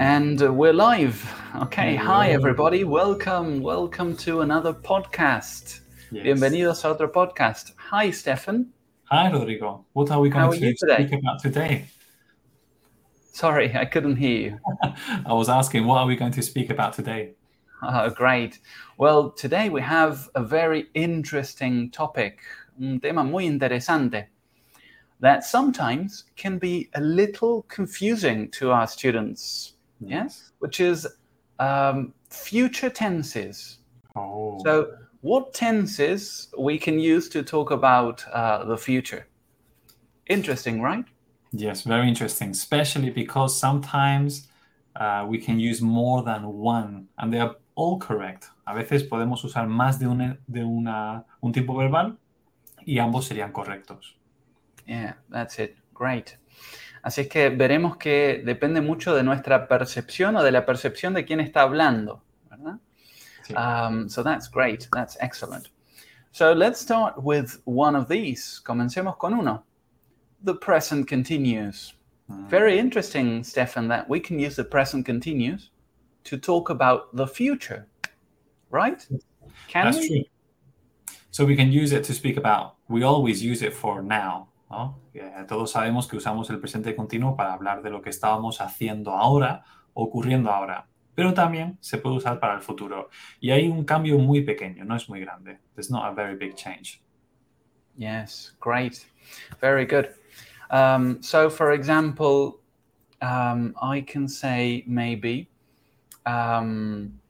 And we're live. Okay, hi everybody. Welcome, welcome to another podcast. Yes. Bienvenidos a otro podcast. Hi, Stefan. Hi, Rodrigo. What are we going are to speak about today? Sorry, I couldn't hear you. I was asking, what are we going to speak about today? Oh, great. Well, today we have a very interesting topic, un tema muy interesante that sometimes can be a little confusing to our students. Yes, which is um, future tenses. Oh, So, what tenses we can use to talk about uh, the future? Interesting, right? yes, very interesting, especially because sometimes uh, we can use more than one, and they are all correct. A veces podemos usar más de, una, de una, un tipo verbal y ambos serían correctos. Yeah, that's it. Great. Así es que veremos que depende mucho de nuestra percepción o de la percepción de quién está hablando, ¿verdad? Sí. Um, so that's great. That's excellent. So let's start with one of these. Comencemos con uno. The present continuous. Mm. Very interesting, Stefan, that we can use the present continuous to talk about the future, right? Can That's we? true. So we can use it to speak about, we always use it for now. ¿No? Eh, todos sabemos que usamos el presente continuo para hablar de lo que estábamos haciendo ahora, ocurriendo ahora. Pero también se puede usar para el futuro. Y hay un cambio muy pequeño, no es muy grande. There's not a very big change. Yes, great. Very good. Um, so, for example, um, I can say maybe, um,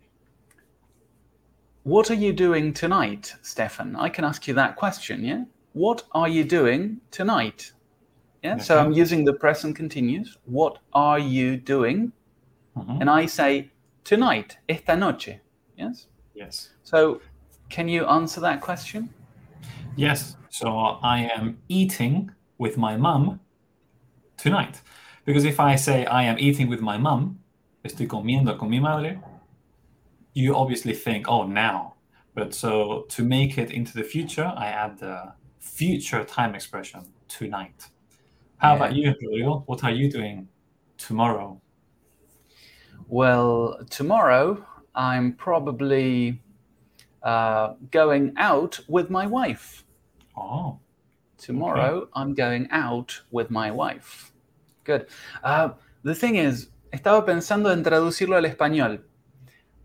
What are you doing tonight, Stefan? I can ask you that question, yeah? What are you doing tonight? Yeah, so I'm using the present continuous. What are you doing? Mhm. And I say tonight, esta noche. Yes? Yes. So, can you answer that question? Yes. So I am eating with my mum tonight. Because if I say I am eating with my mum, estoy comiendo con mi madre, you obviously think, oh, now. But so to make it into the future, I add the future time expression tonight. How about you, Rodrigo? What are you doing tomorrow? Well, tomorrow I'm probably uh, going out with my wife. Oh, Tomorrow I'm going out with my wife. Good. Uh, the thing is, estaba pensando en traducirlo al español,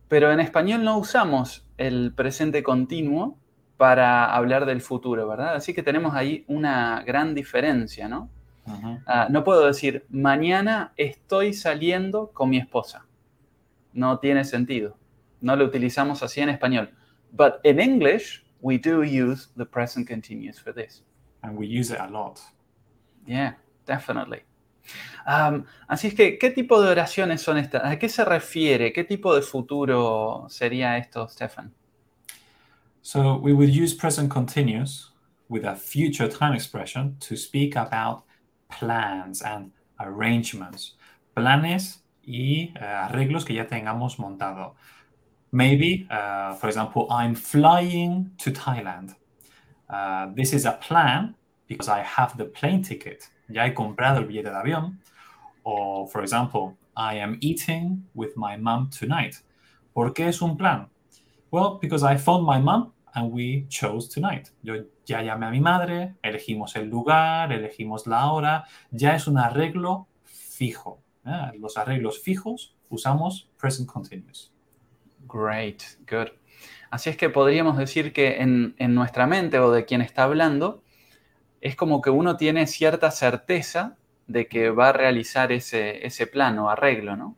pero en español no usamos el presente continuo para hablar del futuro, ¿verdad? Así que tenemos ahí una gran diferencia, ¿no? Ah, no puedo decir, mañana estoy saliendo con mi esposa. No tiene sentido. No lo utilizamos así en español. But in English, we do use the present continuous for this. and we use it a lot. Yeah, definitely. Um, así es que, ¿qué tipo de oraciones son estas? ¿A qué se refiere? ¿Qué tipo de futuro sería esto, Stefan? So we would use present continuous with a future time expression to speak about plans and arrangements. Planes y eh, arreglos que ya tengamos montado. Maybe, uh, for example, I'm flying to Thailand. Uh, this is a plan because I have the plane ticket. Ya he comprado el billete de avión. Or, for example, I am eating with my mom tonight. ¿Por qué es un plan? Well, because I phoned my mom and we chose tonight. Yo ya llamé a mi madre, elegimos el lugar, elegimos la hora, ya es un arreglo fijo. ¿eh? Los arreglos fijos usamos present continuous. Great, good. Así es que podríamos decir que en, en nuestra mente o de quien está hablando, es como que uno tiene cierta certeza de que va a realizar ese, ese plan o arreglo, ¿no?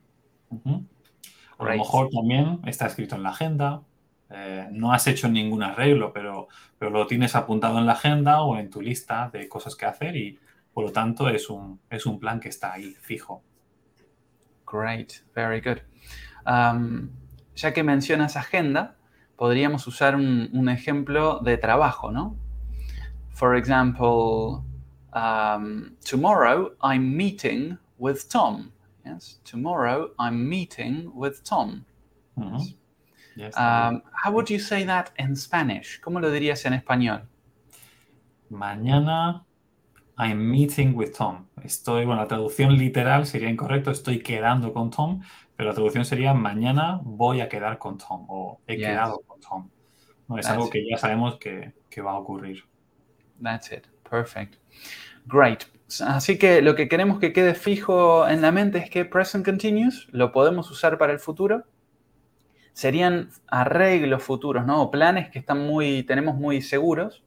A lo mejor también está escrito en la agenda. Eh, no has hecho ningún arreglo, pero, pero lo tienes apuntado en la agenda o en tu lista de cosas que hacer y por lo tanto es un, es un plan que está ahí fijo. Great, very good. Um, ya que mencionas agenda, podríamos usar un, un ejemplo de trabajo, ¿no? For example, um, tomorrow I'm meeting with Tom. Yes, tomorrow I'm meeting with Tom. Yes. Um, how would you say that in Spanish? ¿Cómo lo dirías en español? Mañana I'm meeting with Tom. Estoy, bueno, la traducción literal sería incorrecto, estoy quedando con Tom, pero la traducción sería mañana voy a quedar con Tom o he quedado con Tom. No, es algo que ya sabemos que, que va a ocurrir. That's it. Perfect. Great. Así que lo que queremos que quede fijo en la mente es que present continuous lo podemos usar para el futuro. Serían arreglos futuros, ¿no? O planes que están muy, tenemos muy seguros.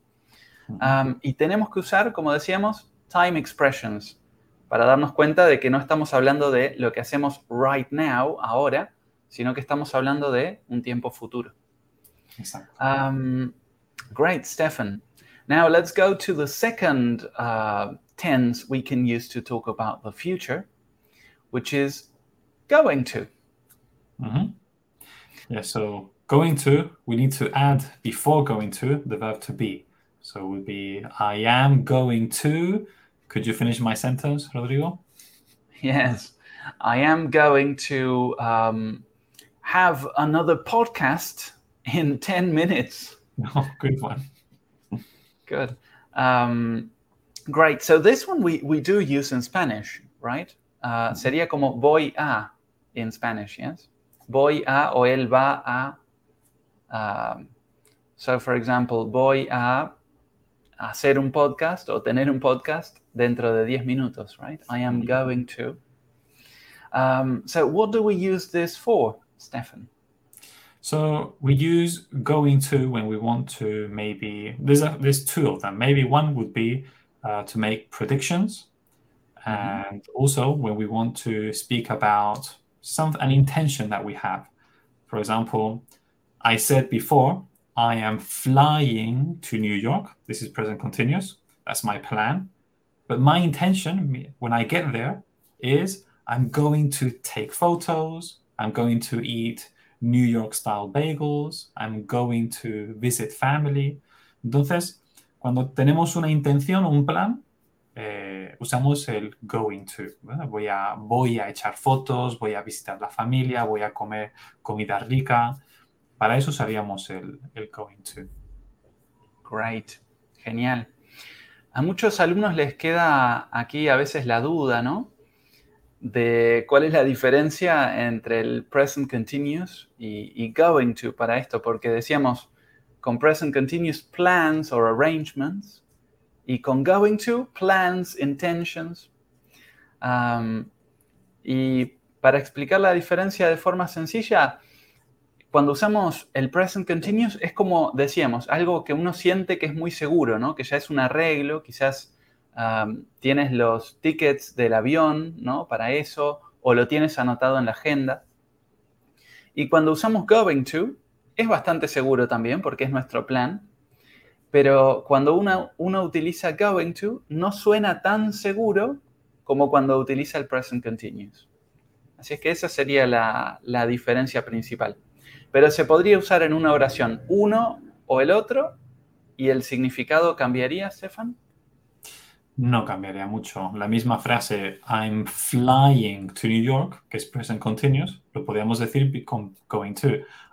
Um, y tenemos que usar, como decíamos, time expressions para darnos cuenta de que no estamos hablando de lo que hacemos right now, ahora, sino que estamos hablando de un tiempo futuro. Um, great, Stefan. Now let's go to the second uh, tense we can use to talk about the future, which is going to. Yeah, so going to, we need to add before going to the verb to be. So it would be I am going to. Could you finish my sentence, Rodrigo? Yes, I am going to um, have another podcast in 10 minutes. Oh, good one. Good. Um, great. So this one we, we do use in Spanish, right? Uh, sería como voy a in Spanish, yes? Voy a o él va a. Um, so, for example, voy a hacer un podcast o tener un podcast dentro de 10 minutos, right? I am going to. Um, so, what do we use this for, Stefan? So we use going to when we want to maybe there's a, there's two of them. Maybe one would be uh, to make predictions, mm-hmm. and also when we want to speak about some an intention that we have. For example, I said before I am flying to New York. This is present continuous. That's my plan. But my intention when I get there is I'm going to take photos. I'm going to eat New York style bagels, I'm going to visit family. Entonces, cuando tenemos una intención, un plan, eh, usamos el going to. Voy, a, voy a echar fotos, voy a visitar la familia, voy a comer comida rica. Para eso usaríamos el, el going to. Great, genial. A muchos alumnos les queda aquí a veces la duda, ¿no? de cuál es la diferencia entre el present continuous y, going to para esto, porque decíamos con present continuous plans or arrangements y con going to plans, intentions. Y para explicar la diferencia de forma sencilla, cuando usamos el present continuous es como decíamos, algo que uno siente que es muy seguro, ¿no? que ya es un arreglo, quizás tienes los tickets del avión, ¿no? Para eso, o lo tienes anotado en la agenda. Y cuando usamos going to, es bastante seguro también porque es nuestro plan, pero cuando uno, uno utiliza going to, no suena tan seguro como cuando utiliza el present continuous. Así es que esa sería la, la diferencia principal. Pero se podría usar en una oración uno o el otro y el significado cambiaría, Stefan no cambiaría mucho. La misma frase I'm flying to New York, que es present continuous, lo podríamos decir con going to.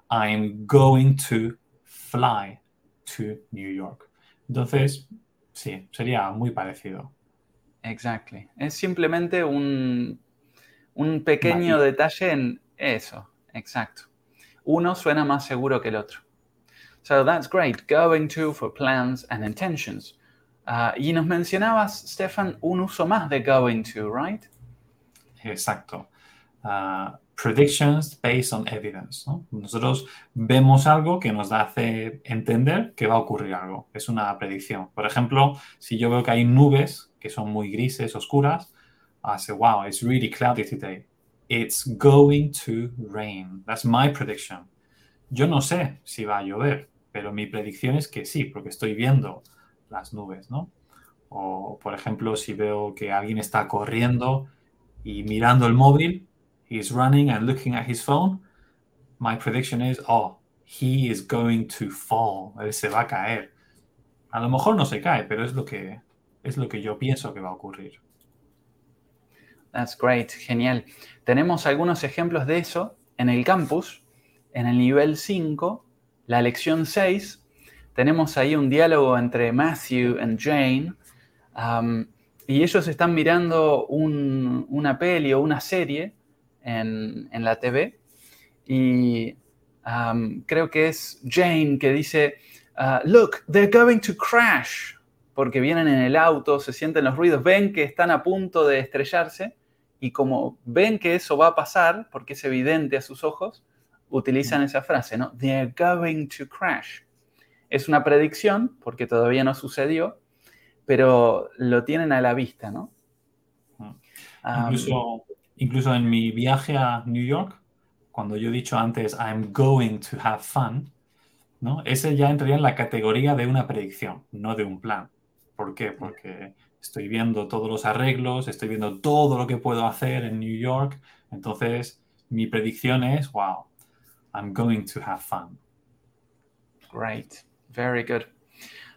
I'm going to fly to New York. Entonces, sí, sería muy parecido. Exactly. Es simplemente un, un pequeño detalle en eso. Exacto. Uno suena más seguro que el otro. So that's great. Going to for plans and intentions. Uh, y nos mencionabas, Stefan, un uso más de going to, right? Exacto. Uh, predictions based on evidence. ¿no? Nosotros vemos algo que nos hace entender que va a ocurrir algo. Es una predicción. Por ejemplo, si yo veo que hay nubes que son muy grises, oscuras, say, wow, it's really cloudy today. It's going to rain. That's my prediction. Yo no sé si va a llover, pero mi predicción es que sí, porque estoy viendo las nubes, ¿no? O, por ejemplo, si veo que alguien está corriendo y mirando el móvil, he's running and looking at his phone, my prediction is, oh, he is going to fall, él se va a caer. A lo mejor no se cae, pero es lo que, es lo que yo pienso que va a ocurrir. That's great, genial. Tenemos algunos ejemplos de eso en el campus, en el nivel 5, la lección 6, tenemos ahí un diálogo entre Matthew y Jane, um, y ellos están mirando una peli o una serie en, la TV y creo que es Jane que dice, uh, look, they're going to crash, porque vienen en el auto, se sienten los ruidos, ven que están a punto de estrellarse y como ven que eso va a pasar, porque es evidente a sus ojos, utilizan esa frase, ¿no? They're going to crash. Es una predicción, porque todavía no sucedió, pero lo tienen a la vista, ¿no? Incluso, incluso en mi viaje a New York, cuando yo he dicho antes, I'm going to have fun, ¿no? Ese ya entraría en la categoría de una predicción, no de un plan. ¿Por qué? Porque estoy viendo todos los arreglos, estoy viendo todo lo que puedo hacer en New York, entonces mi predicción es, wow, I'm going to have fun. Great, very good.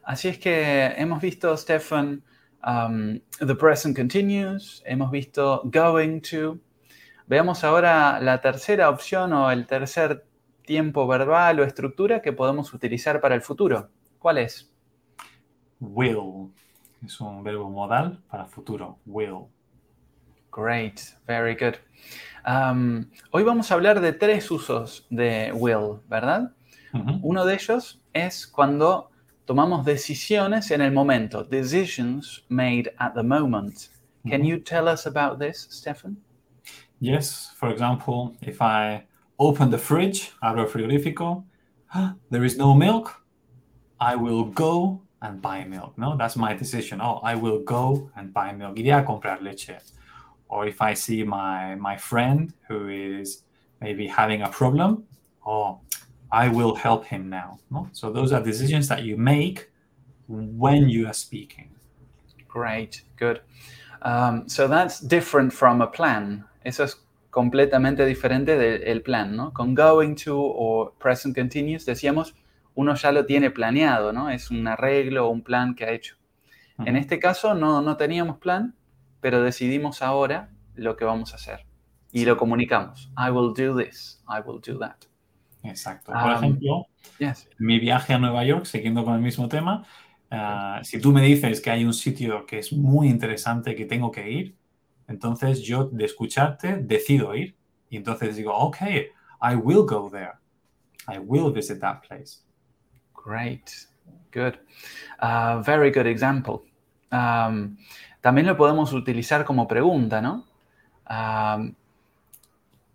Así es que hemos visto, Stefan, um, the present continuous, hemos visto going to. Veamos ahora la tercera opción o el tercer tiempo verbal o estructura que podemos utilizar para el futuro. ¿Cuál es? Will. Es un verbo modal para futuro. Will. Great, very good. Um, hoy vamos a hablar de tres usos de will, ¿verdad? Uno de ellos es cuando tomamos decisiones en el momento, decisions made at the moment. Can you mm-hmm. tell us about this, Stefan? Yes, for example, if I open the fridge, abro frigorífico, ah, there is no milk, I will go and buy milk. No, that's my decision. Oh, I will go and buy milk. Iré a comprar leche. Or if I see my my friend who is maybe having a problem, oh, I will help him now. No? So those are decisions that you make when you are speaking. Great, good. Um, so that's different from a plan. Eso es completamente diferente del plan, ¿no? Con going to o present continuous decíamos uno ya lo tiene planeado, ¿no? Es un arreglo o un plan que ha hecho. En este caso no, no teníamos plan, pero decidimos ahora lo que vamos a hacer y lo comunicamos. I will do this, I will do that. Exacto. Por ejemplo, mi viaje a Nueva York, siguiendo con el mismo tema, ah, si tú me dices que hay un sitio que es muy interesante que tengo que ir, entonces yo de escucharte decido ir. Y entonces digo, ok, I will go there. I will visit that place. Great. Good. Uh, very good example. Um, también lo podemos utilizar como pregunta, ¿no? Um,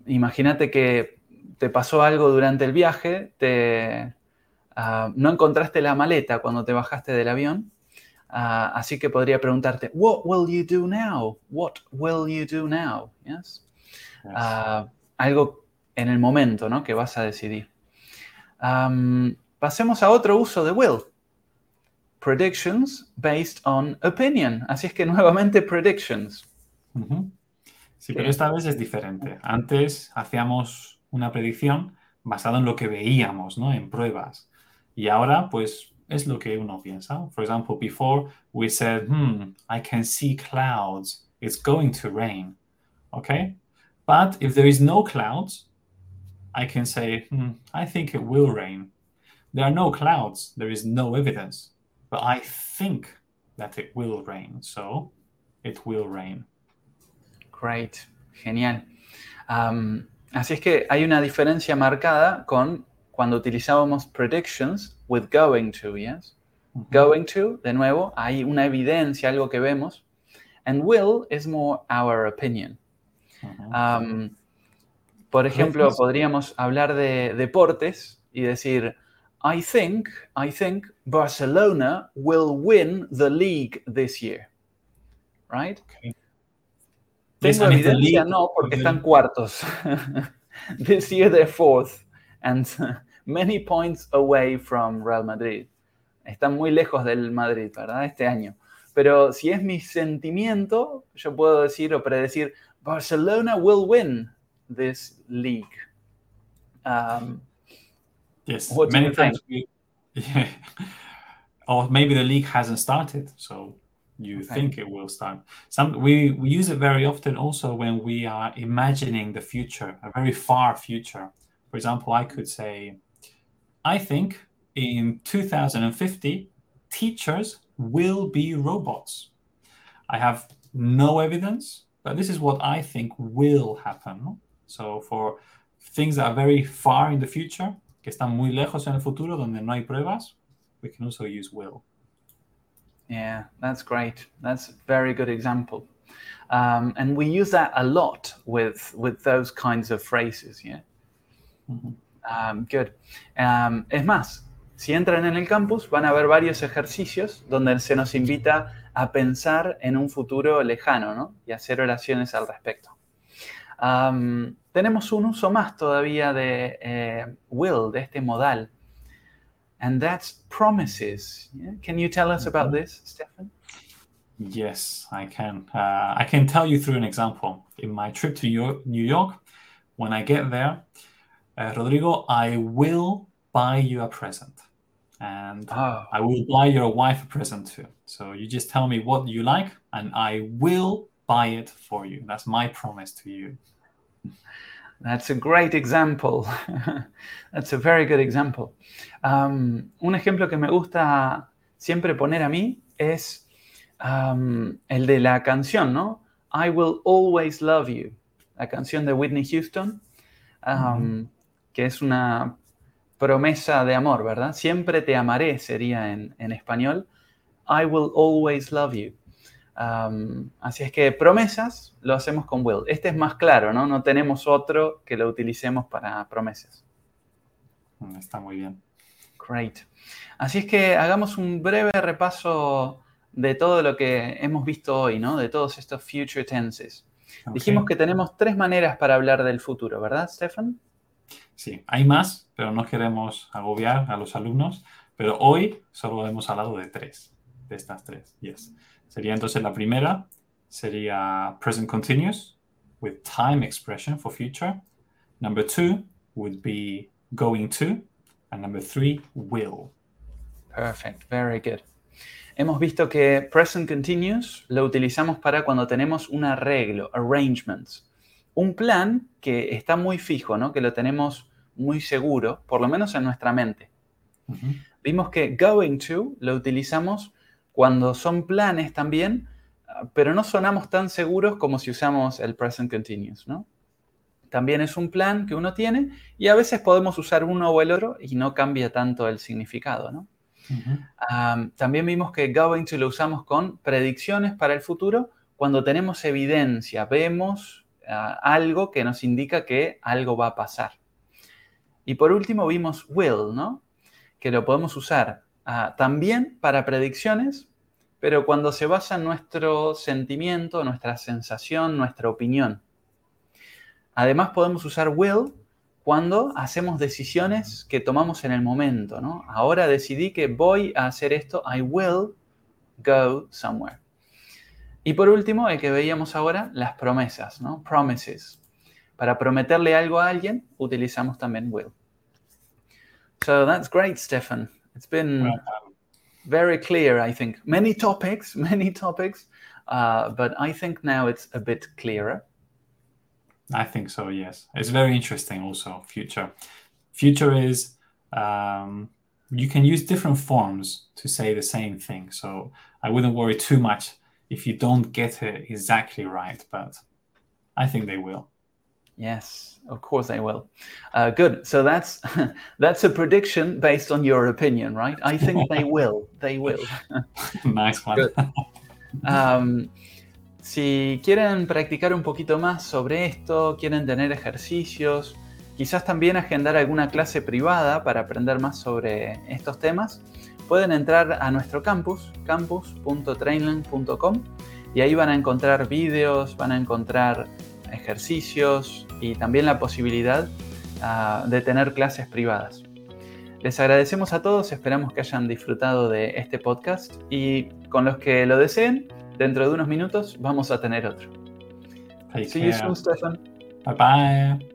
imagínate que te pasó algo durante el viaje, te, ah, no encontraste la maleta cuando te bajaste del avión, ah, así que podría preguntarte, What will you do now? What will you do now? Yes? Ah, algo en el momento ¿no? que vas a decidir. pasemos a otro uso de will. Predictions based on opinion. Así es que nuevamente predictions. Sí, pero esta vez es diferente. Antes hacíamos una predicción basada en lo que veíamos, ¿no? En pruebas. Y ahora, pues, es lo que uno piensa. For example, before we said, hmm, I can see clouds. It's going to rain. Okay? But if there is no clouds, I can say, hmm, I think it will rain. There are no clouds. There is no evidence. But I think that it will rain. So it will rain. Great. Genial. Um, Así es que hay una diferencia marcada con cuando utilizábamos predictions with going to, yes? Going to, de nuevo, hay una evidencia, algo que vemos. And will is more our opinion. Um, por ejemplo, podríamos hablar de deportes y decir, I think, I think Barcelona will win the league this year. Right? Tengo evidencia, no, porque están cuartos. This year they're fourth and many points away from Real Madrid. Están muy lejos del Madrid, ¿verdad? Este año. Pero si es mi sentimiento, yo puedo decir o predecir, Barcelona will win this league. Um, yes, many times. We, yeah. Or maybe the league hasn't started, so you okay. think it will start. Some we, we use it very often also when we are imagining the future, a very far future. For example, I could say, I think in 2050, teachers will be robots. I have no evidence, but this is what I think will happen. So for things that are very far in the future, que están muy lejos en el futuro, donde no hay pruebas, we can also use will. Yeah, that's great. That's a very good example. Um, and we use that a lot with with those kinds of phrases. Yeah. Um, good. Um, es más, si entran en el campus, van a ver varios ejercicios donde se nos invita a pensar en un futuro lejano, ¿no? Y hacer oraciones al respecto. tenemos un uso más todavía de eh, will, de este modal. And that's promises. Can you tell us about this, Stefan? Yes, I can. Uh, I can tell you through an example. In my trip to New York, when I get there, uh, Rodrigo, I will buy you a present. And oh. I will buy your wife a present too. So you just tell me what you like, and I will buy it for you. That's my promise to you. That's a great example. That's a very good example. Um, un ejemplo que me gusta siempre poner a mí es um, el de la canción, ¿no? I Will Always Love You, la canción de Whitney Houston, um, que es una promesa de amor, ¿verdad? Siempre te amaré sería en, en español. I will always love you. Um, así es que promesas lo hacemos con will. Este es más claro, ¿no? No tenemos otro que lo utilicemos para promesas. Mm, está muy bien. Great. Así es que hagamos un breve repaso de todo lo que hemos visto hoy, ¿no? De todos estos future tenses. Dijimos que tenemos tres maneras para hablar del futuro, ¿verdad, Stefan? Sí, hay más, pero no queremos agobiar a los alumnos. Pero hoy solo hemos hablado de tres, de estas tres. Yes. Sería entonces la primera, sería present continuous with time expression for future. Number two would be going to. And number three, will. Perfect, very good. Hemos visto que present continuous lo utilizamos para cuando tenemos un arreglo, arrangements. Un plan que está muy fijo, ¿no? Que lo tenemos muy seguro, por lo menos en nuestra mente. Vimos que going to lo utilizamos cuando son planes también, pero no sonamos tan seguros como si usamos el present continuous, ¿no? También es un plan que uno tiene y a veces podemos usar uno o el otro y no cambia tanto el significado, ¿no? también vimos que going to lo usamos con predicciones para el futuro cuando tenemos evidencia, vemos ah, algo que nos indica que algo va a pasar. Y por último vimos will, ¿no? Que lo podemos usar ah, también para predicciones, pero cuando se basa en nuestro sentimiento, nuestra sensación, nuestra opinión. Además podemos usar will cuando hacemos decisiones que tomamos en el momento, ¿no? Ahora decidí que voy a hacer esto, I will go somewhere. Y por último, el que veíamos ahora, las promesas, ¿no? Promises. Para prometerle algo a alguien, utilizamos también will. So that's great, Stefan. It's been very clear, I think. Many topics, many topics, uh, but I think now it's a bit clearer. I think so. Yes, it's very interesting. Also, future. Future is um, you can use different forms to say the same thing. So I wouldn't worry too much if you don't get it exactly right. But I think they will. Yes, of course they will. Uh, good. So that's that's a prediction based on your opinion, right? I think they will. They will. nice one. Um, Si quieren practicar un poquito más sobre esto, quieren tener ejercicios, quizás también agendar alguna clase privada para aprender más sobre estos temas, pueden entrar a nuestro campus, campus.trainlang.com, y ahí van a encontrar vídeos, van a encontrar ejercicios y también la posibilidad ah, de tener clases privadas. Les agradecemos a todos, esperamos que hayan disfrutado de este podcast y con los que lo deseen, Dentro de unos minutos vamos a tener otro. See you soon, Stefan. Bye bye.